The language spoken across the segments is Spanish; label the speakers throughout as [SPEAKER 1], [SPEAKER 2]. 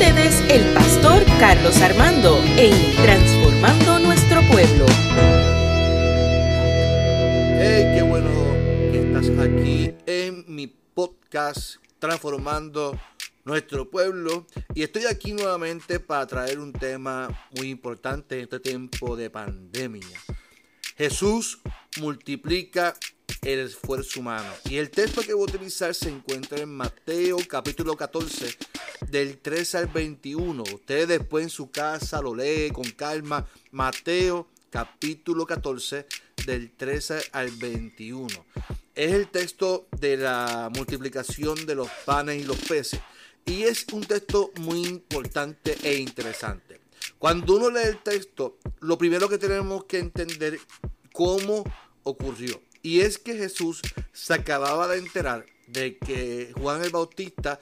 [SPEAKER 1] ustedes el pastor Carlos Armando en Transformando Nuestro Pueblo.
[SPEAKER 2] Hey, qué bueno que estás aquí en mi podcast Transformando Nuestro Pueblo. Y estoy aquí nuevamente para traer un tema muy importante en este tiempo de pandemia. Jesús multiplica el esfuerzo humano. Y el texto que voy a utilizar se encuentra en Mateo capítulo 14 del 13 al 21. Ustedes después en su casa lo leen con calma. Mateo capítulo 14 del 13 al 21. Es el texto de la multiplicación de los panes y los peces. Y es un texto muy importante e interesante. Cuando uno lee el texto, lo primero que tenemos que entender cómo ocurrió. Y es que Jesús se acababa de enterar de que Juan el Bautista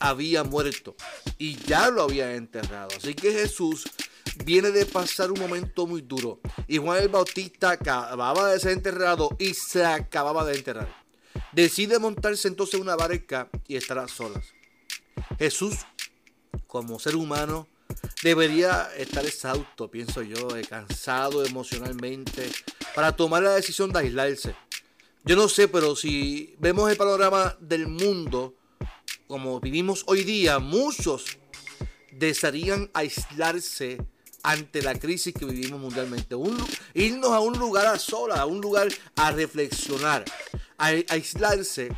[SPEAKER 2] había muerto y ya lo había enterrado. Así que Jesús viene de pasar un momento muy duro y Juan el Bautista acababa de ser enterrado y se acababa de enterrar. Decide montarse entonces en una barca y estar a solas. Jesús, como ser humano, debería estar exhausto, pienso yo, cansado emocionalmente, para tomar la decisión de aislarse. Yo no sé, pero si vemos el panorama del mundo, como vivimos hoy día, muchos desearían aislarse ante la crisis que vivimos mundialmente. irnos a un lugar a solas, a un lugar a reflexionar. aislarse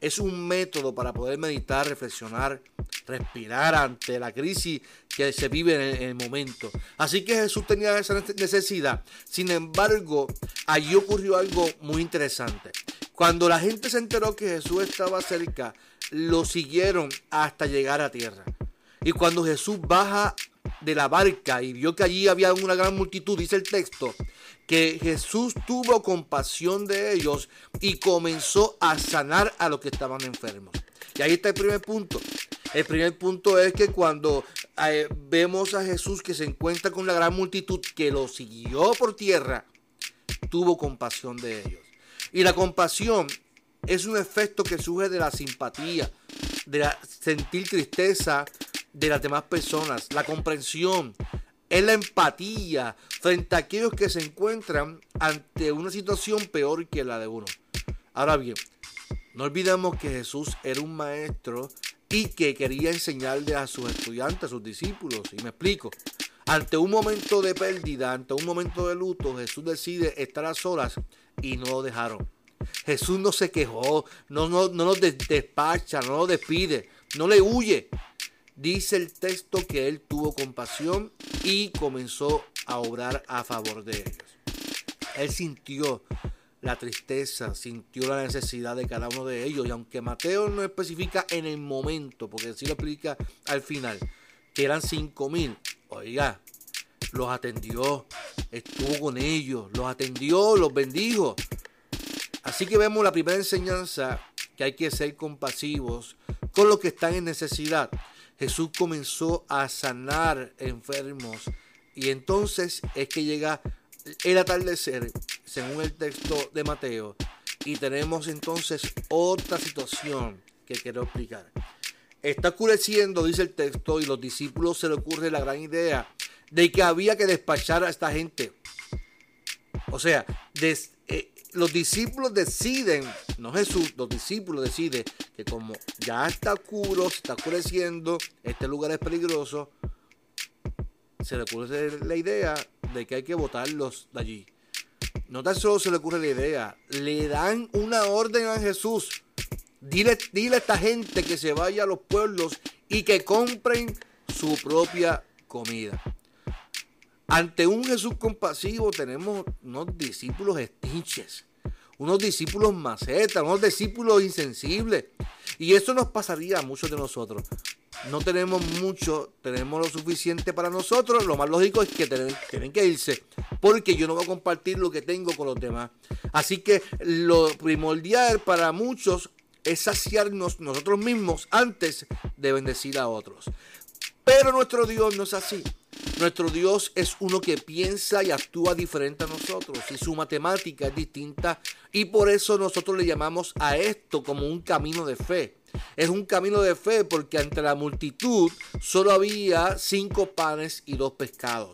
[SPEAKER 2] es un método para poder meditar, reflexionar, respirar ante la crisis que se vive en el, momento. Así que Jesús tenía esa necesidad. Sin embargo, allí ocurrió algo muy interesante. Cuando la gente se enteró que Jesús estaba cerca, lo siguieron hasta llegar a tierra. Y cuando Jesús baja de la barca y vio que allí había una gran multitud, dice el texto, que Jesús tuvo compasión de ellos y comenzó a sanar a los que estaban enfermos. Y ahí está el primer punto. El primer punto es que cuando eh, vemos a Jesús que se encuentra con la gran multitud que lo siguió por tierra, tuvo compasión de ellos. Y la compasión es un efecto que surge de la simpatía, de la sentir tristeza de las demás personas, la comprensión, es la empatía frente a aquellos que se encuentran ante una situación peor que la de uno. Ahora bien, no olvidemos que Jesús era un maestro y que quería enseñarle a sus estudiantes, a sus discípulos. Y me explico. Ante un momento de pérdida, ante un momento de luto, Jesús decide estar a solas y no lo dejaron. Jesús no se quejó, no, no, no los despacha, no los despide, no le huye. Dice el texto que él tuvo compasión y comenzó a obrar a favor de ellos. Él sintió la tristeza, sintió la necesidad de cada uno de ellos. Y aunque Mateo no especifica en el momento, porque sí lo explica al final, que eran cinco mil, oiga, los atendió, estuvo con ellos, los atendió, los bendijo. Así que vemos la primera enseñanza que hay que ser compasivos con los que están en necesidad. Jesús comenzó a sanar enfermos y entonces es que llega el atardecer, según el texto de Mateo, y tenemos entonces otra situación que quiero explicar. Está oscureciendo, dice el texto, y los discípulos se le ocurre la gran idea de que había que despachar a esta gente. O sea, eh, los discípulos deciden, no Jesús, los discípulos deciden que como ya está oscuro, se está oscureciendo, este lugar es peligroso, se le ocurre la idea de que hay que votarlos de allí. No tan solo se le ocurre la idea, le dan una orden a Jesús. Dile, dile a esta gente que se vaya a los pueblos y que compren su propia comida. Ante un Jesús compasivo tenemos unos discípulos estinches, unos discípulos macetas, unos discípulos insensibles. Y eso nos pasaría a muchos de nosotros no tenemos mucho, tenemos lo suficiente para nosotros, lo más lógico es que tienen, que irse, porque yo no voy a compartir lo que tengo con los demás. Así que lo primordial para muchos es saciarnos nosotros mismos antes de bendecir a otros. Pero nuestro Dios no es así. Nuestro Dios es uno que piensa y actúa diferente a nosotros y su matemática es distinta y por eso nosotros le llamamos a esto como un camino de fe. Es un camino de fe porque ante la multitud solo había cinco panes y dos pescados.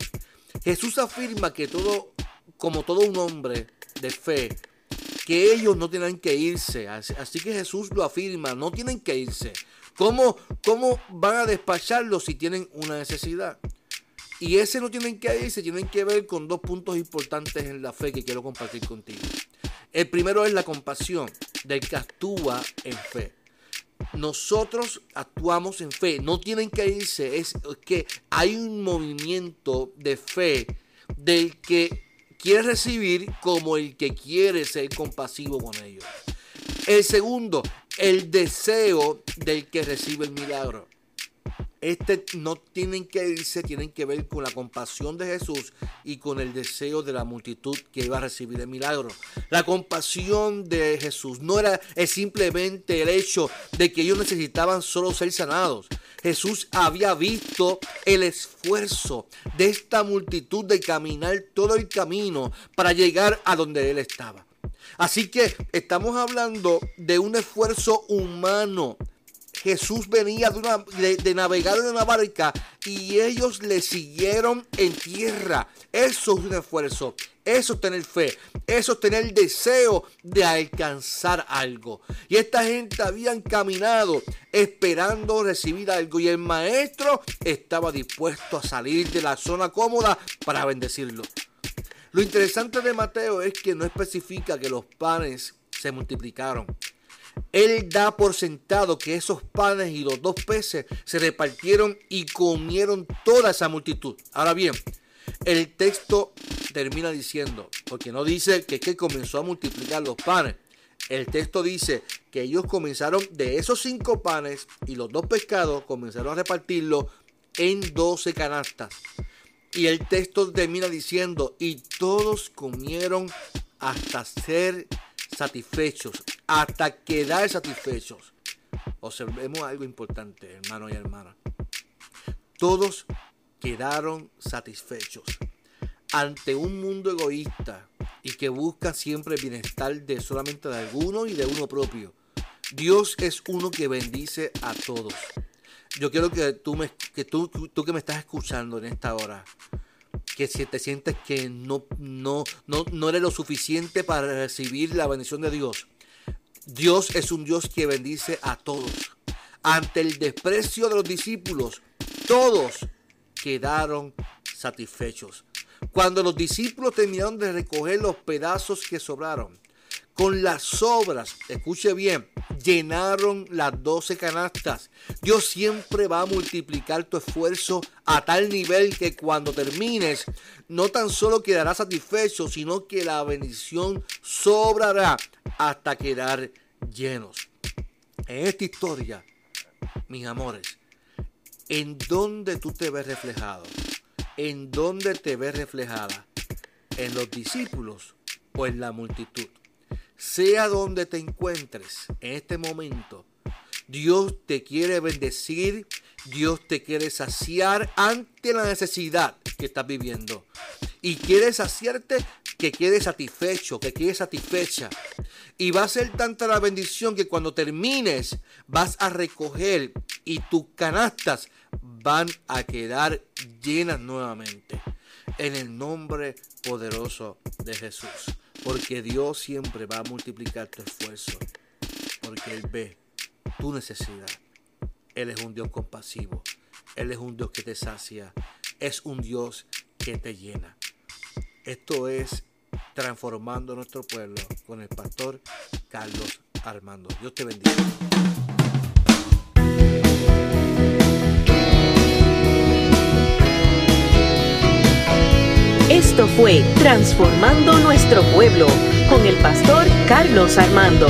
[SPEAKER 2] Jesús afirma que todo, como todo un hombre de fe, que ellos no tienen que irse. Así que Jesús lo afirma, no tienen que irse. ¿Cómo, cómo van a despacharlo si tienen una necesidad? Y ese no tienen que irse, tienen que ver con dos puntos importantes en la fe que quiero compartir contigo. El primero es la compasión del que actúa en fe. Nosotros actuamos en fe, no tienen que irse, es que hay un movimiento de fe del que quiere recibir como el que quiere ser compasivo con ellos. El segundo, el deseo del que recibe el milagro. Este no tienen que irse, tienen que ver con la compasión de Jesús y con el deseo de la multitud que iba a recibir el milagro. La compasión de Jesús no era es simplemente el hecho de que ellos necesitaban solo ser sanados. Jesús había visto el esfuerzo de esta multitud de caminar todo el camino para llegar a donde él estaba. Así que estamos hablando de un esfuerzo humano Jesús venía de, navegar en una barca y ellos le siguieron en tierra. Eso es un esfuerzo. Eso es tener fe. Eso es tener el deseo de alcanzar algo. Y esta gente habían caminado esperando recibir algo. Y el maestro estaba dispuesto a salir de la zona cómoda para bendecirlo. Lo interesante de Mateo es que no especifica que los panes se multiplicaron. Él da por sentado que esos panes y los dos peces se repartieron y comieron toda esa multitud. Ahora bien, el texto termina diciendo, porque no dice que, que comenzó a multiplicar los panes. El texto dice que ellos comenzaron de esos cinco panes y los dos pescados comenzaron a repartirlo en doce canastas. Y el texto termina diciendo, y todos comieron hasta ser satisfechos, hasta quedar satisfechos. Observemos algo importante, hermanos y hermanas. Todos quedaron satisfechos ante un mundo egoísta y que busca siempre el bienestar de solamente de alguno y de uno propio. Dios es uno que bendice a todos. Yo quiero que tú, me, que tú, tú que me estás escuchando en esta hora, que si te sientes que no, no, no, no eres lo suficiente para recibir la bendición de Dios. Dios es un Dios que bendice a todos. Ante el desprecio de los discípulos, todos quedaron satisfechos. Cuando los discípulos terminaron de recoger los pedazos que sobraron, con las sobras, escuche bien, llenaron las doce canastas. Dios siempre va a multiplicar tu esfuerzo a tal nivel que cuando termines, no tan solo quedarás satisfecho, sino que la bendición sobrará hasta quedar llenos. En esta historia, mis amores, ¿en dónde tú te ves reflejado? ¿En dónde te ves reflejada? ¿En los discípulos o en la multitud? sea donde te encuentres en este momento, Dios te quiere bendecir, Dios te quiere saciar ante la necesidad que estás viviendo. Y quiere saciarte que quedes satisfecho, que quedes satisfecha. Y va a ser tanta la bendición que cuando termines vas a recoger y tus canastas van a quedar llenas nuevamente. En el nombre poderoso de Jesús. Porque Dios siempre va a multiplicar tu esfuerzo. Porque Él ve tu necesidad. Él es un Dios compasivo. Él es un Dios que te sacia. Es un Dios que te llena. Esto es transformando nuestro pueblo con el pastor Carlos Armando. Dios te bendiga.
[SPEAKER 1] Esto fue Transformando Nuestro Pueblo con el pastor Carlos Armando.